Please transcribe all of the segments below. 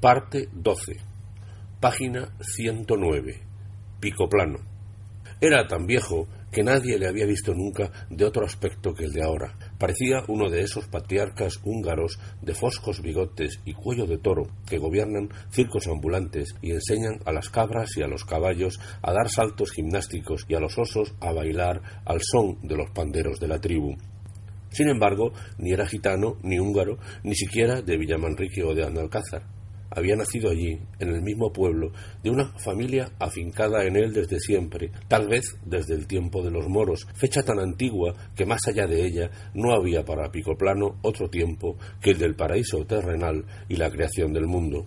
Parte 12. Página 109. Pico plano. Era tan viejo que nadie le había visto nunca de otro aspecto que el de ahora. Parecía uno de esos patriarcas húngaros de foscos bigotes y cuello de toro que gobiernan circos ambulantes y enseñan a las cabras y a los caballos a dar saltos gimnásticos y a los osos a bailar al son de los panderos de la tribu. Sin embargo, ni era gitano, ni húngaro, ni siquiera de Villamanrique o de Andalcázar había nacido allí, en el mismo pueblo, de una familia afincada en él desde siempre, tal vez desde el tiempo de los moros, fecha tan antigua que más allá de ella no había para Picoplano otro tiempo que el del paraíso terrenal y la creación del mundo.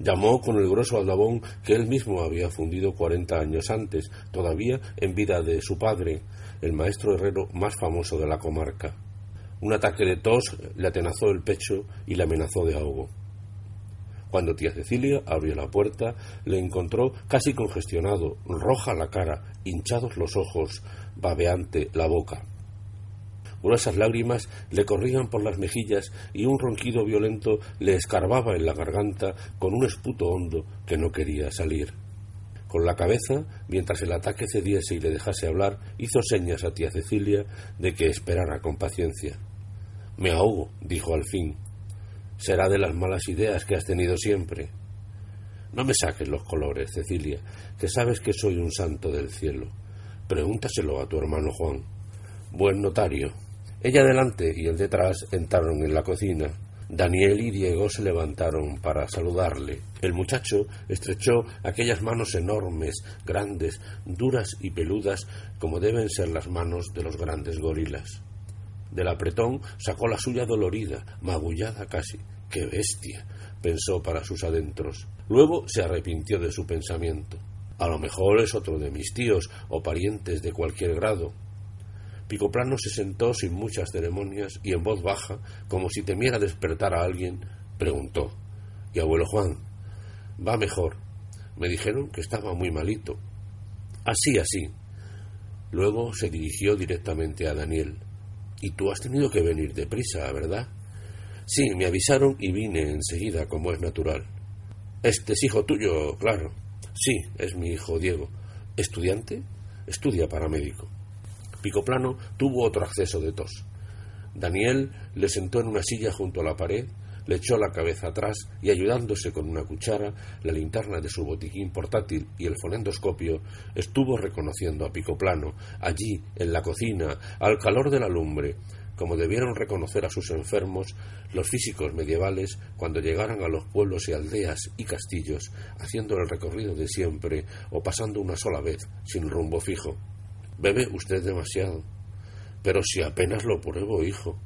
Llamó con el grueso aldabón que él mismo había fundido cuarenta años antes, todavía en vida de su padre, el maestro herrero más famoso de la comarca. Un ataque de tos le atenazó el pecho y le amenazó de ahogo. Cuando tía Cecilia abrió la puerta, le encontró casi congestionado, roja la cara, hinchados los ojos, babeante la boca. Gruesas lágrimas le corrían por las mejillas y un ronquido violento le escarbaba en la garganta con un esputo hondo que no quería salir. Con la cabeza, mientras el ataque cediese y le dejase hablar, hizo señas a tía Cecilia de que esperara con paciencia. Me ahogo, dijo al fin, Será de las malas ideas que has tenido siempre. No me saques los colores, Cecilia, que sabes que soy un santo del cielo. Pregúntaselo a tu hermano Juan. Buen notario. Ella delante y el detrás entraron en la cocina. Daniel y Diego se levantaron para saludarle. El muchacho estrechó aquellas manos enormes, grandes, duras y peludas, como deben ser las manos de los grandes gorilas. Del apretón sacó la suya dolorida, magullada casi. ¡Qué bestia! pensó para sus adentros. Luego se arrepintió de su pensamiento. A lo mejor es otro de mis tíos o parientes de cualquier grado. Picoplano se sentó sin muchas ceremonias y en voz baja, como si temiera despertar a alguien, preguntó ¿Y abuelo Juan? Va mejor. Me dijeron que estaba muy malito. Así, así. Luego se dirigió directamente a Daniel. Y tú has tenido que venir deprisa, ¿verdad? Sí, me avisaron y vine enseguida, como es natural. Este es hijo tuyo, claro. Sí, es mi hijo Diego. ¿Estudiante? Estudia para médico. Picoplano tuvo otro acceso de tos. Daniel le sentó en una silla junto a la pared le echó la cabeza atrás y ayudándose con una cuchara, la linterna de su botiquín portátil y el fonendoscopio, estuvo reconociendo a Picoplano, allí, en la cocina, al calor de la lumbre, como debieron reconocer a sus enfermos los físicos medievales cuando llegaran a los pueblos y aldeas y castillos, haciendo el recorrido de siempre o pasando una sola vez, sin rumbo fijo. Bebe usted demasiado. Pero si apenas lo pruebo, hijo.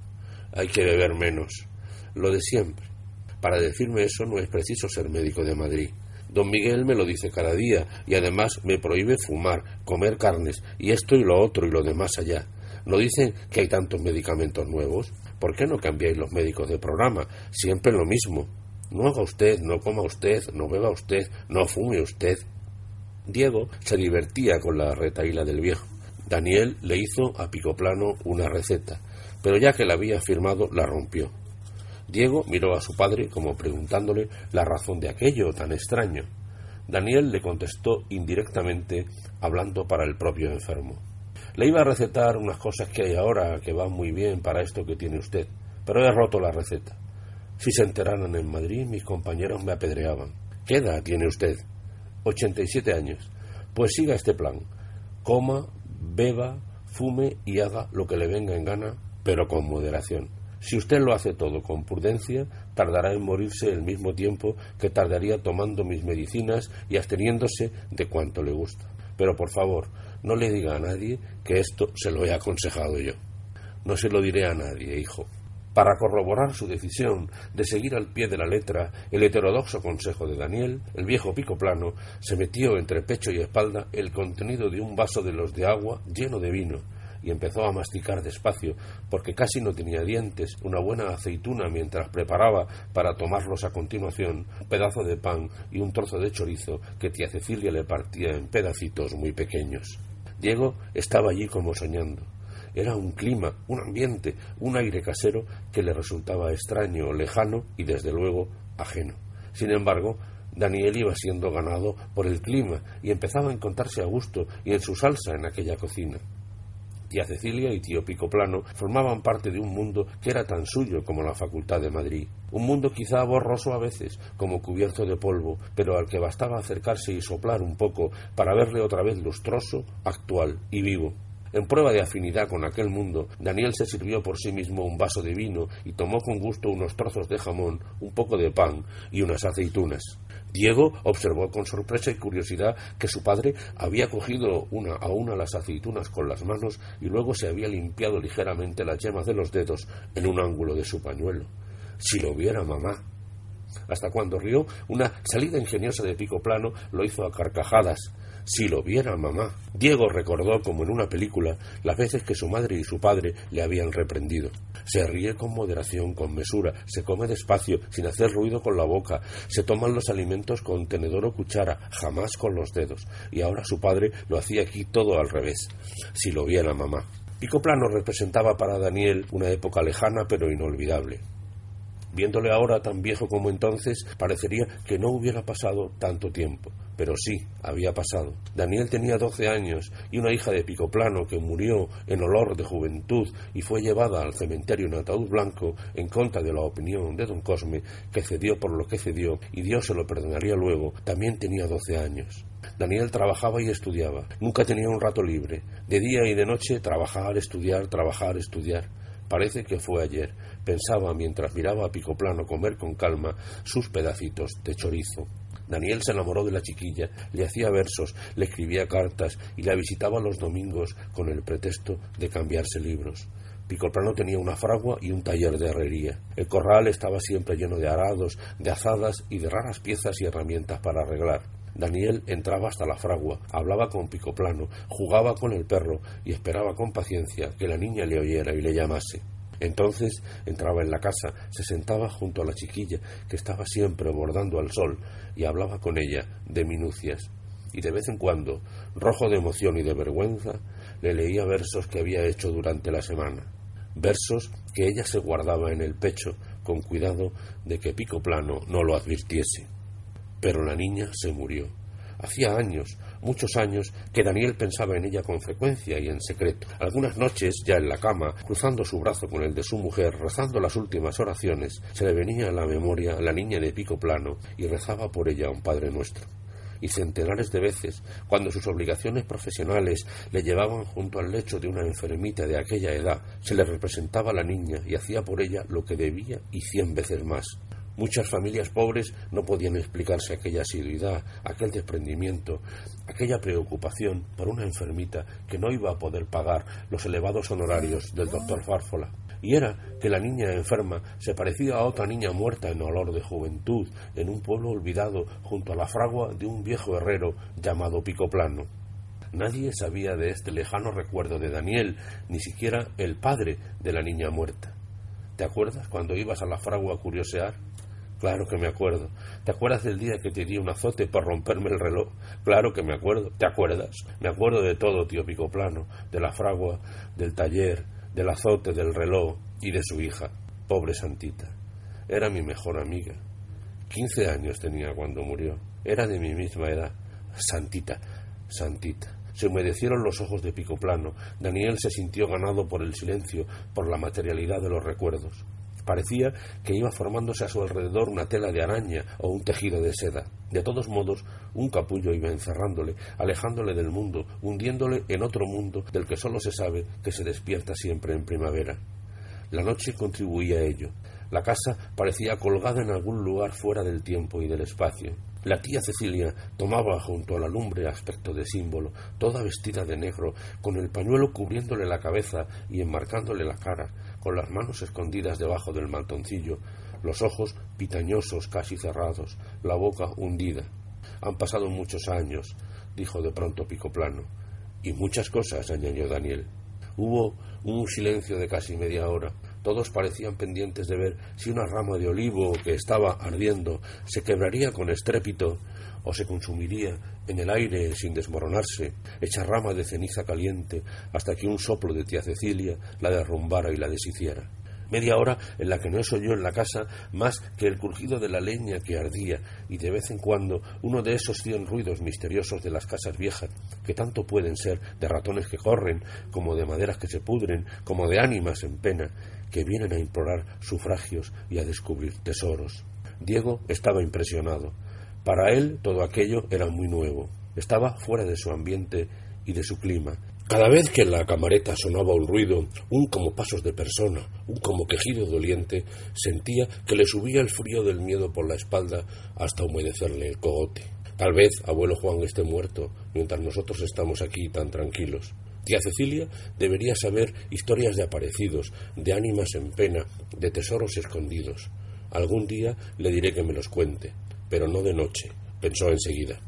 Hay que beber menos lo de siempre. Para decirme eso no es preciso ser médico de Madrid. Don Miguel me lo dice cada día y además me prohíbe fumar, comer carnes y esto y lo otro y lo demás allá. ¿No dicen que hay tantos medicamentos nuevos? ¿Por qué no cambiáis los médicos de programa? Siempre lo mismo. No haga usted, no coma usted, no beba usted, no fume usted. Diego se divertía con la retaíla del viejo. Daniel le hizo a picoplano una receta, pero ya que la había firmado la rompió. Diego miró a su padre como preguntándole la razón de aquello tan extraño. Daniel le contestó indirectamente, hablando para el propio enfermo. Le iba a recetar unas cosas que hay ahora que van muy bien para esto que tiene usted, pero he roto la receta. Si se enteraran en Madrid, mis compañeros me apedreaban. ¿Qué edad tiene usted? Ochenta y siete años. Pues siga este plan. Coma, beba, fume y haga lo que le venga en gana, pero con moderación. Si usted lo hace todo con prudencia, tardará en morirse el mismo tiempo que tardaría tomando mis medicinas y absteniéndose de cuanto le gusta. Pero por favor, no le diga a nadie que esto se lo he aconsejado yo. No se lo diré a nadie, hijo. Para corroborar su decisión de seguir al pie de la letra el heterodoxo consejo de Daniel, el viejo pico plano se metió entre pecho y espalda el contenido de un vaso de los de agua lleno de vino, y empezó a masticar despacio, porque casi no tenía dientes, una buena aceituna mientras preparaba para tomarlos a continuación, pedazo de pan y un trozo de chorizo que tía Cecilia le partía en pedacitos muy pequeños. Diego estaba allí como soñando. Era un clima, un ambiente, un aire casero que le resultaba extraño, lejano y desde luego ajeno. Sin embargo, Daniel iba siendo ganado por el clima y empezaba a encontrarse a gusto y en su salsa en aquella cocina. Tía Cecilia y tío Picoplano formaban parte de un mundo que era tan suyo como la Facultad de Madrid. Un mundo quizá borroso a veces, como cubierto de polvo, pero al que bastaba acercarse y soplar un poco para verle otra vez lustroso, actual y vivo. En prueba de afinidad con aquel mundo, Daniel se sirvió por sí mismo un vaso de vino y tomó con gusto unos trozos de jamón, un poco de pan y unas aceitunas. Diego observó con sorpresa y curiosidad que su padre había cogido una a una las aceitunas con las manos y luego se había limpiado ligeramente las yemas de los dedos en un ángulo de su pañuelo. Si lo viera mamá. Hasta cuando rió, una salida ingeniosa de pico plano lo hizo a carcajadas. Si lo viera mamá. Diego recordó, como en una película, las veces que su madre y su padre le habían reprendido. Se ríe con moderación, con mesura, se come despacio, sin hacer ruido con la boca, se toman los alimentos con tenedor o cuchara, jamás con los dedos. Y ahora su padre lo hacía aquí todo al revés. Si lo viera mamá. Pico Plano representaba para Daniel una época lejana pero inolvidable. Viéndole ahora tan viejo como entonces, parecería que no hubiera pasado tanto tiempo. Pero sí, había pasado. Daniel tenía doce años y una hija de Picoplano que murió en olor de juventud y fue llevada al cementerio en ataúd blanco en contra de la opinión de don Cosme, que cedió por lo que cedió y Dios se lo perdonaría luego, también tenía doce años. Daniel trabajaba y estudiaba. Nunca tenía un rato libre. De día y de noche trabajar, estudiar, trabajar, estudiar. Parece que fue ayer. Pensaba mientras miraba a Picoplano comer con calma sus pedacitos de chorizo. Daniel se enamoró de la chiquilla, le hacía versos, le escribía cartas y la visitaba los domingos con el pretexto de cambiarse libros. Picoplano tenía una fragua y un taller de herrería. El corral estaba siempre lleno de arados, de azadas y de raras piezas y herramientas para arreglar. Daniel entraba hasta la fragua, hablaba con Picoplano, jugaba con el perro y esperaba con paciencia que la niña le oyera y le llamase. Entonces entraba en la casa, se sentaba junto a la chiquilla, que estaba siempre bordando al sol, y hablaba con ella de minucias. Y de vez en cuando, rojo de emoción y de vergüenza, le leía versos que había hecho durante la semana. Versos que ella se guardaba en el pecho, con cuidado de que Pico Plano no lo advirtiese. Pero la niña se murió. Hacía años, muchos años, que Daniel pensaba en ella con frecuencia y en secreto. Algunas noches, ya en la cama, cruzando su brazo con el de su mujer, rezando las últimas oraciones, se le venía a la memoria la niña de pico plano y rezaba por ella un Padre Nuestro y centenares de veces, cuando sus obligaciones profesionales le llevaban junto al lecho de una enfermita de aquella edad, se le representaba a la niña y hacía por ella lo que debía y cien veces más. Muchas familias pobres no podían explicarse aquella asiduidad, aquel desprendimiento, aquella preocupación por una enfermita que no iba a poder pagar los elevados honorarios del doctor Fárfola. Y era que la niña enferma se parecía a otra niña muerta en olor de juventud en un pueblo olvidado junto a la fragua de un viejo herrero llamado Picoplano. Nadie sabía de este lejano recuerdo de Daniel, ni siquiera el padre de la niña muerta. ¿Te acuerdas cuando ibas a la fragua a curiosear? Claro que me acuerdo. ¿Te acuerdas del día que te di un azote por romperme el reloj? Claro que me acuerdo. ¿Te acuerdas? Me acuerdo de todo, tío Picoplano, de la fragua, del taller, del azote, del reloj y de su hija. Pobre Santita. Era mi mejor amiga. Quince años tenía cuando murió. Era de mi misma edad. Santita, Santita. Se humedecieron los ojos de Picoplano. Daniel se sintió ganado por el silencio, por la materialidad de los recuerdos. Parecía que iba formándose a su alrededor una tela de araña o un tejido de seda. De todos modos, un capullo iba encerrándole, alejándole del mundo, hundiéndole en otro mundo del que solo se sabe que se despierta siempre en primavera. La noche contribuía a ello. La casa parecía colgada en algún lugar fuera del tiempo y del espacio. La tía Cecilia tomaba junto a la lumbre aspecto de símbolo, toda vestida de negro, con el pañuelo cubriéndole la cabeza y enmarcándole la cara, con las manos escondidas debajo del mantoncillo, los ojos pitañosos casi cerrados, la boca hundida. Han pasado muchos años, dijo de pronto Picoplano. Y muchas cosas, añadió Daniel. Hubo un silencio de casi media hora. Todos parecían pendientes de ver si una rama de olivo que estaba ardiendo se quebraría con estrépito o se consumiría en el aire sin desmoronarse, hecha rama de ceniza caliente, hasta que un soplo de tía Cecilia la derrumbara y la deshiciera. Media hora en la que no se oyó en la casa más que el crujido de la leña que ardía y de vez en cuando uno de esos cien ruidos misteriosos de las casas viejas, que tanto pueden ser de ratones que corren, como de maderas que se pudren, como de ánimas en pena, que vienen a implorar sufragios y a descubrir tesoros. Diego estaba impresionado. Para él todo aquello era muy nuevo. Estaba fuera de su ambiente y de su clima, cada vez que en la camareta sonaba un ruido, un como pasos de persona, un como quejido doliente, sentía que le subía el frío del miedo por la espalda hasta humedecerle el cogote. Tal vez abuelo Juan esté muerto, mientras nosotros estamos aquí tan tranquilos. Tía Cecilia debería saber historias de aparecidos, de ánimas en pena, de tesoros escondidos. Algún día le diré que me los cuente, pero no de noche, pensó enseguida.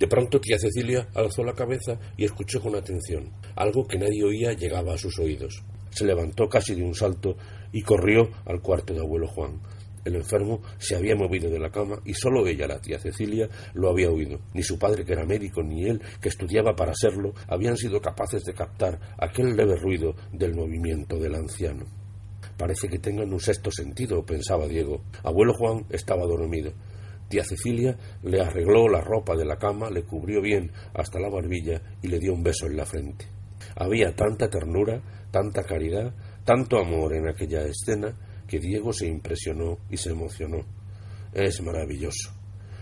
De pronto tía Cecilia alzó la cabeza y escuchó con atención. Algo que nadie oía llegaba a sus oídos. Se levantó casi de un salto y corrió al cuarto de abuelo Juan. El enfermo se había movido de la cama y solo ella, la tía Cecilia, lo había oído. Ni su padre, que era médico, ni él, que estudiaba para serlo, habían sido capaces de captar aquel leve ruido del movimiento del anciano. Parece que tengan un sexto sentido, pensaba Diego. Abuelo Juan estaba dormido. Tía Cecilia le arregló la ropa de la cama, le cubrió bien hasta la barbilla y le dio un beso en la frente. Había tanta ternura, tanta caridad, tanto amor en aquella escena que Diego se impresionó y se emocionó. Es maravilloso.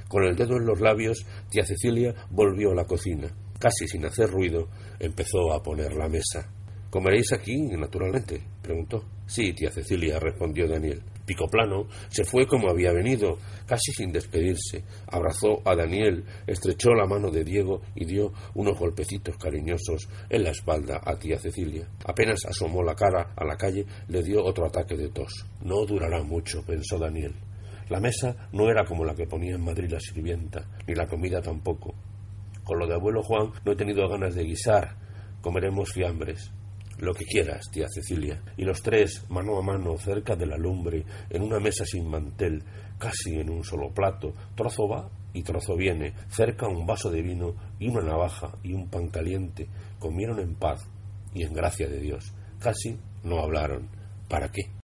Con el dedo en los labios, tía Cecilia volvió a la cocina. Casi sin hacer ruido, empezó a poner la mesa. ¿Comeréis aquí, naturalmente? preguntó. Sí, tía Cecilia, respondió Daniel. Picoplano se fue como había venido, casi sin despedirse. Abrazó a Daniel, estrechó la mano de Diego y dio unos golpecitos cariñosos en la espalda a tía Cecilia. Apenas asomó la cara a la calle, le dio otro ataque de tos. No durará mucho, pensó Daniel. La mesa no era como la que ponía en Madrid la sirvienta, ni la comida tampoco. Con lo de abuelo Juan no he tenido ganas de guisar. Comeremos fiambres. Lo que quieras, tía Cecilia. Y los tres, mano a mano, cerca de la lumbre, en una mesa sin mantel, casi en un solo plato, trozo va y trozo viene, cerca un vaso de vino y una navaja y un pan caliente, comieron en paz y en gracia de Dios. Casi no hablaron. ¿Para qué?